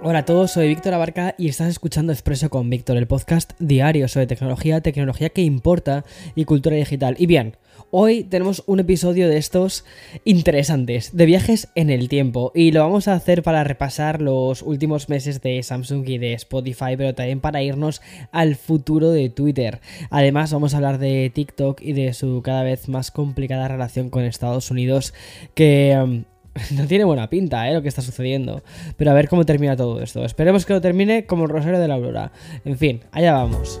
Hola a todos, soy Víctor Abarca y estás escuchando Expreso con Víctor, el podcast diario sobre tecnología, tecnología que importa y cultura digital. Y bien, hoy tenemos un episodio de estos interesantes, de viajes en el tiempo, y lo vamos a hacer para repasar los últimos meses de Samsung y de Spotify, pero también para irnos al futuro de Twitter. Además, vamos a hablar de TikTok y de su cada vez más complicada relación con Estados Unidos, que... no tiene buena pinta, ¿eh? Lo que está sucediendo. Pero a ver cómo termina todo esto. Esperemos que lo termine como el Rosario de la Aurora. En fin, allá vamos.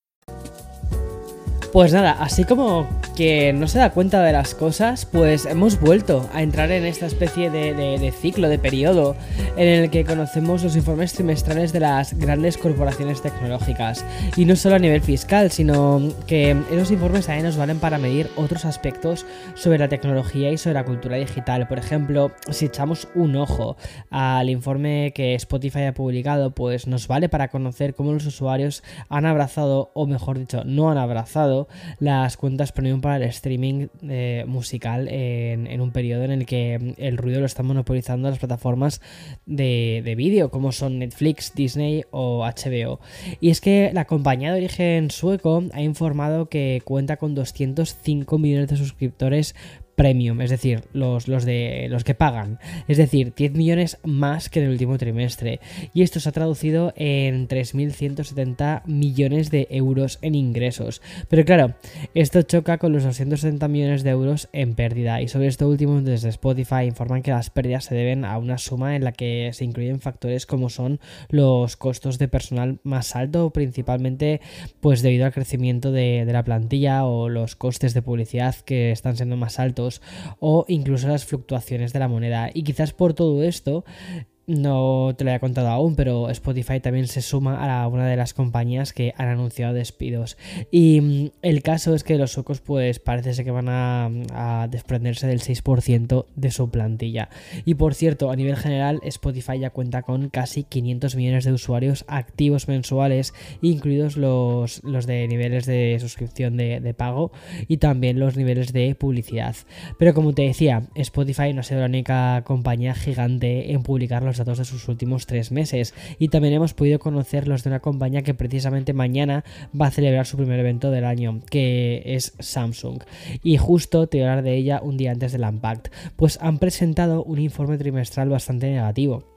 Pues nada, así como que no se da cuenta de las cosas, pues hemos vuelto a entrar en esta especie de, ciclo, de periodo, en el que conocemos los informes trimestrales de las grandes corporaciones tecnológicas. Y no solo a nivel fiscal, sino que esos informes también nos valen para medir otros aspectos sobre la tecnología y sobre la cultura digital. Por ejemplo, si echamos un ojo al informe que Spotify ha publicado, pues nos vale para conocer cómo los usuarios han abrazado, o mejor dicho, no han abrazado las cuentas premium para el streaming eh, musical en, un periodo en el que el ruido lo están monopolizando las plataformas de, de vídeo, como son Netflix, Disney o HBO. Y es que la compañía de origen sueco ha informado que cuenta con 205 millones de suscriptores premium, es decir, los, los de los que pagan, es decir, 10 millones más que en el último trimestre. Y esto se ha traducido en 3.170 millones de euros en ingresos. Pero claro, esto choca con los 270 millones de euros en pérdida. Y sobre esto último, desde Spotify informan que las pérdidas se deben a una suma en la que se incluyen factores como son los costos de personal más alto, principalmente pues debido al crecimiento de, de la plantilla o los costes de publicidad que están siendo más altos o incluso las fluctuaciones de la moneda. Y quizás por todo esto no te lo había contado aún, pero Spotify también se suma a una de las compañías que han anunciado despidos. Y mm, el caso es que los suecos, pues parece ser que van a, a desprenderse del 6% de su plantilla. Y por cierto, a nivel general, Spotify ya cuenta con casi 500 millones de usuarios activos mensuales, incluidos los, los de niveles de suscripción de, de pago y también los niveles de publicidad. Pero como te decía, Spotify no ha sido la única compañía gigante en publicar los datos de sus últimos tres meses. Y también hemos podido conocer los de una compañía que precisamente mañana va a celebrar su primer evento del año, que es Samsung. Y justo te voy a hablar de ella un día antes del Unpacked, pues han presentado un informe trimestral bastante negativo.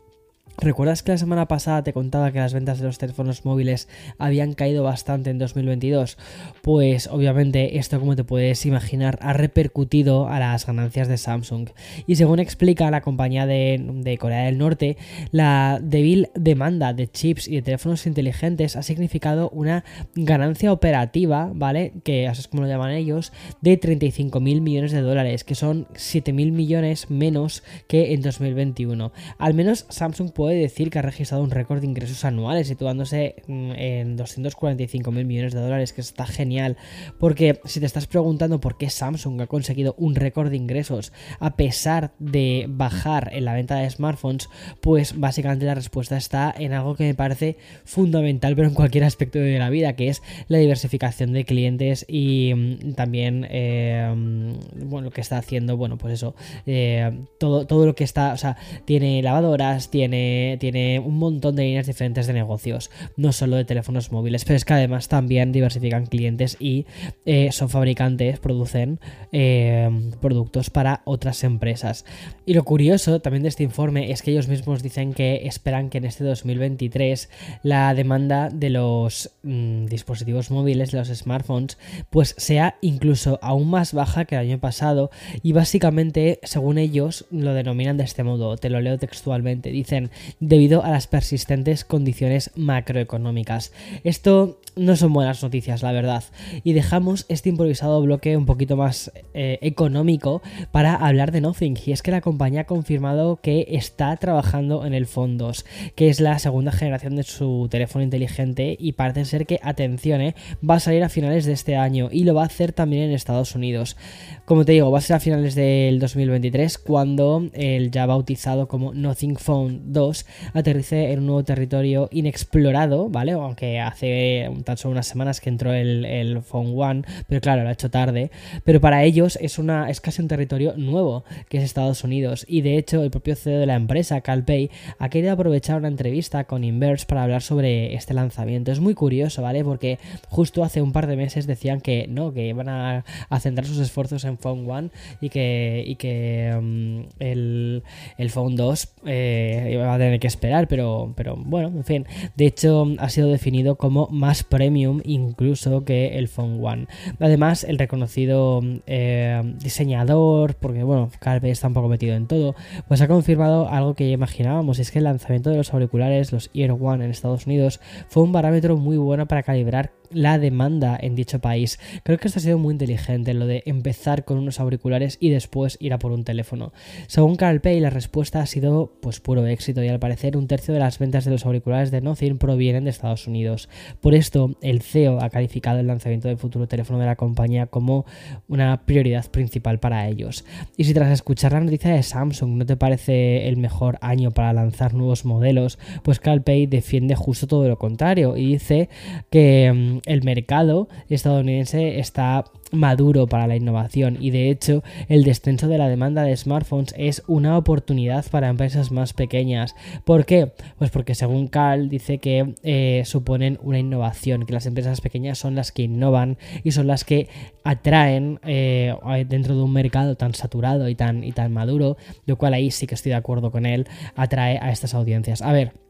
¿Recuerdas que la semana pasada te contaba que las ventas de los teléfonos móviles habían caído bastante en 2022? Pues obviamente esto como te puedes imaginar ha repercutido a las ganancias de Samsung. Y según explica la compañía de, Corea del Norte, la débil demanda de chips y de teléfonos inteligentes ha significado una ganancia operativa, ¿vale? Que así es como lo llaman ellos, de 35 mil millones de dólares, que son 7 mil millones menos que en 2021. Al menos Samsung puede decir que ha registrado un récord de ingresos anuales, situándose mm, en 245 mil millones de dólares, que está genial. Porque si te estás preguntando por qué Samsung ha conseguido un récord de ingresos a pesar de bajar en la venta de smartphones, pues básicamente la respuesta está en algo que me parece fundamental, pero en cualquier aspecto de la vida, que es la diversificación de clientes y mm, también mm, bueno, lo que está haciendo, bueno, pues eso, eh, todo, todo lo que está, o sea, tiene lavadoras, tiene tiene, un montón de líneas diferentes de negocios, no solo de teléfonos móviles, pero es que además también diversifican clientes y eh, son fabricantes, producen eh, productos para otras empresas. Y lo curioso también de este informe es que ellos mismos dicen que esperan que en este 2023 la demanda de los mm, dispositivos móviles, de los smartphones, pues sea incluso aún más baja que el año pasado y básicamente, según ellos, lo denominan de este modo, te lo leo textualmente, dicen, debido a las persistentes condiciones macroeconómicas. Esto no son buenas noticias, la verdad. Y dejamos este improvisado bloque un poquito más eh, económico para hablar de Nothing. Y es que la compañía ha confirmado que está trabajando en el Phone 2, que es la segunda generación de su teléfono inteligente y parece ser que, atención, eh, va a salir a finales de este año y lo va a hacer también en Estados Unidos. Como te digo, va a ser a finales del 2023 cuando el ya bautizado como Nothing Phone 2 aterrice en un nuevo territorio inexplorado, ¿vale? Aunque hace tan solo unas semanas que entró el, Phone One, pero claro, lo ha hecho tarde. Pero para ellos es, una, es casi un territorio nuevo, que es Estados Unidos. Y de hecho, el propio CEO de la empresa, CalPay, ha querido aprovechar una entrevista con Inverse para hablar sobre este lanzamiento. Es muy curioso, ¿vale? Porque justo hace un par de meses decían que no, que iban a, centrar sus esfuerzos en Phone One y que, que mm, el, el, Phone 2 eh, iba a tener que esperar, pero, pero bueno, en fin. De hecho, ha sido definido como más premium incluso que el Phone One. Además, el reconocido eh, diseñador, porque bueno, vez está un poco metido en todo, pues ha confirmado algo que ya imaginábamos, es que el lanzamiento de los auriculares, los Ear One en Estados Unidos, fue un parámetro muy bueno para calibrar la demanda en dicho país. Creo que esto ha sido muy inteligente, lo de empezar con unos auriculares y después ir a por un teléfono. Según Carl Pay, la respuesta ha sido pues puro éxito y al parecer un tercio de las ventas de los auriculares de Nothing provienen de Estados Unidos. Por esto, el CEO ha calificado el lanzamiento del futuro teléfono de la compañía como una prioridad principal para ellos. Y si tras escuchar la noticia de Samsung no te parece el mejor año para lanzar nuevos modelos, pues Carl Pay defiende justo todo lo contrario y dice que mm, el mercado estadounidense está maduro para la innovación y de hecho el descenso de la demanda de smartphones es una oportunidad para empresas más pequeñas. ¿Por qué? Pues porque según Carl dice que eh, suponen una innovación, que las empresas pequeñas son las que innovan y son las que atraen eh, dentro de un mercado tan saturado y tan, y tan maduro, lo cual ahí sí que estoy de acuerdo con él, atrae a estas audiencias. A ver,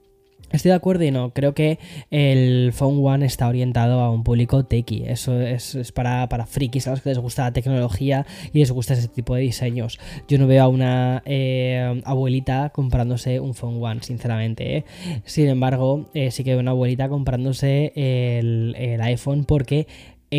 Estoy de acuerdo y no, creo que el Phone One está orientado a un público techie, eso es, para, para frikis, a los que les gusta la tecnología y les gusta ese tipo de diseños. Yo no veo a una eh, abuelita comprándose un Phone One, sinceramente. ¿eh? Sin embargo, eh, sí que veo una abuelita comprándose el, el iPhone porque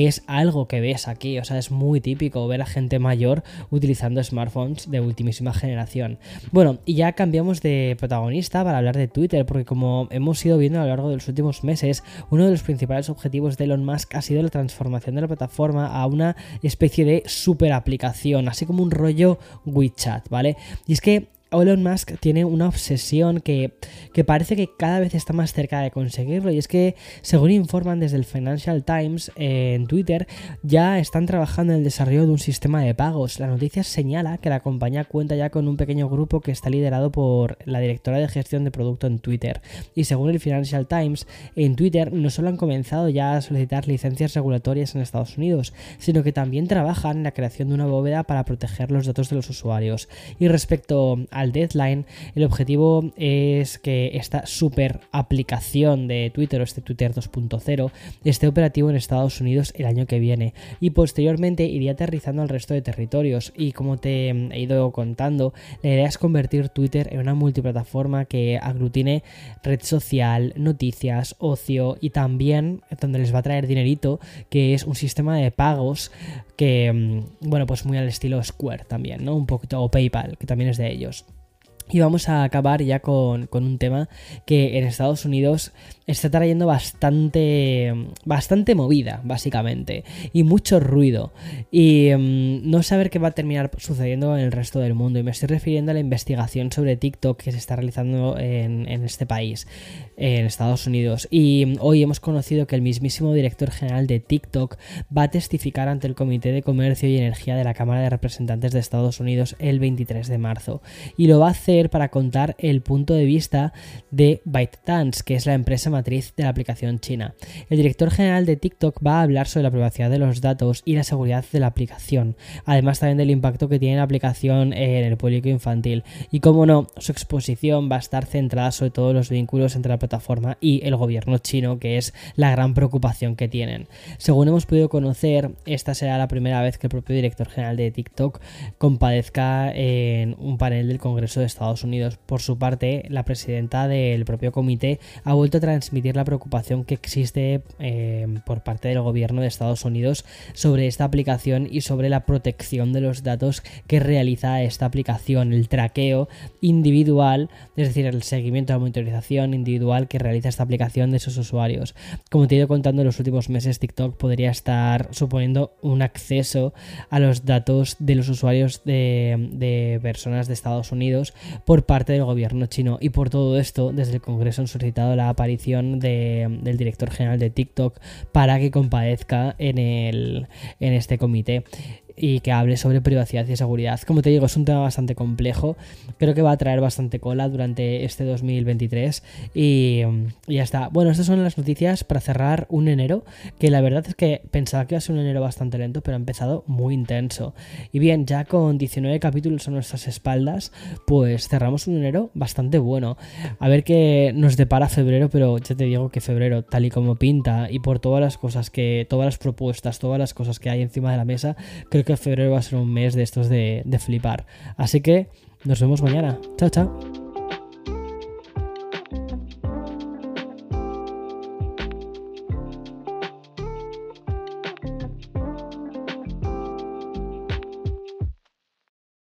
es algo que ves aquí, o sea, es muy típico ver a gente mayor utilizando smartphones de ultimísima generación. Bueno, y ya cambiamos de protagonista para hablar de Twitter, porque como hemos ido viendo a lo largo de los últimos meses, uno de los principales objetivos de Elon Musk ha sido la transformación de la plataforma a una especie de super aplicación, así como un rollo WeChat, ¿vale? Y es que Elon Musk tiene una obsesión que, parece que cada vez está más cerca de conseguirlo y es que según informan desde el Financial Times en Twitter ya están trabajando en el desarrollo de un sistema de pagos. La noticia señala que la compañía cuenta ya con un pequeño grupo que está liderado por la directora de gestión de producto en Twitter y según el Financial Times en Twitter no solo han comenzado ya a solicitar licencias regulatorias en Estados Unidos sino que también trabajan en la creación de una bóveda para proteger los datos de los usuarios y respecto al deadline, el objetivo es que esta super aplicación de Twitter o este Twitter 2.0 esté operativo en Estados Unidos el año que viene y posteriormente iría aterrizando al resto de territorios y como te he ido contando, la idea es convertir Twitter en una multiplataforma que aglutine red social, noticias, ocio y también donde les va a traer dinerito, que es un sistema de pagos que, mm, bueno, pues muy al estilo Square también, ¿no? Un poquito, o PayPal, que también es de ellos. Y vamos a acabar ya con, con, un tema que en Estados Unidos está trayendo bastante, bastante movida, básicamente, y mucho ruido. Y mm, no saber qué va a terminar sucediendo en el resto del mundo. Y me estoy refiriendo a la investigación sobre TikTok que se está realizando en, en este país, en Estados Unidos. Y mm, hoy hemos conocido que el mismísimo director general de TikTok va a testificar ante el Comité de Comercio y Energía de la Cámara de Representantes de Estados Unidos el 23 de marzo. Y lo va a hacer para contar el punto de vista de ByteDance, que es la empresa matriz de la aplicación china. El director general de TikTok va a hablar sobre la privacidad de los datos y la seguridad de la aplicación, además también del impacto que tiene la aplicación en el público infantil. Y como no, su exposición va a estar centrada sobre todos los vínculos entre la plataforma y el gobierno chino, que es la gran preocupación que tienen. Según hemos podido conocer, esta será la primera vez que el propio director general de TikTok compadezca en un panel del Congreso de Estados Por su parte, la presidenta del propio comité ha vuelto a transmitir la preocupación que existe eh, por parte del gobierno de Estados Unidos sobre esta aplicación y sobre la protección de los datos que realiza esta aplicación, el traqueo individual, es decir, el seguimiento la monitorización individual que realiza esta aplicación de sus usuarios. Como te he ido contando en los últimos meses, TikTok podría estar suponiendo un acceso a los datos de los usuarios de, personas de Estados Unidos por parte del gobierno chino. Y por todo esto, desde el Congreso han solicitado la aparición del director general de TikTok para que compadezca en, el, en este comité y que hable sobre privacidad y seguridad. Como te digo, es un tema bastante complejo. Creo que va a traer bastante cola durante este 2023. Y, ya está. Bueno, estas son las noticias para cerrar un enero. Que la verdad es que pensaba que iba a ser un enero bastante lento, pero ha empezado muy intenso. Y bien, ya con 19 capítulos a nuestras espaldas, pues cerramos un enero bastante bueno. A ver qué nos depara febrero, pero ya te digo que febrero, tal y como pinta, y por todas las cosas que, todas las propuestas, todas las cosas que hay encima de la mesa, que febrero va a ser un mes de estos de, de flipar. Así que nos vemos mañana. Chao, chao.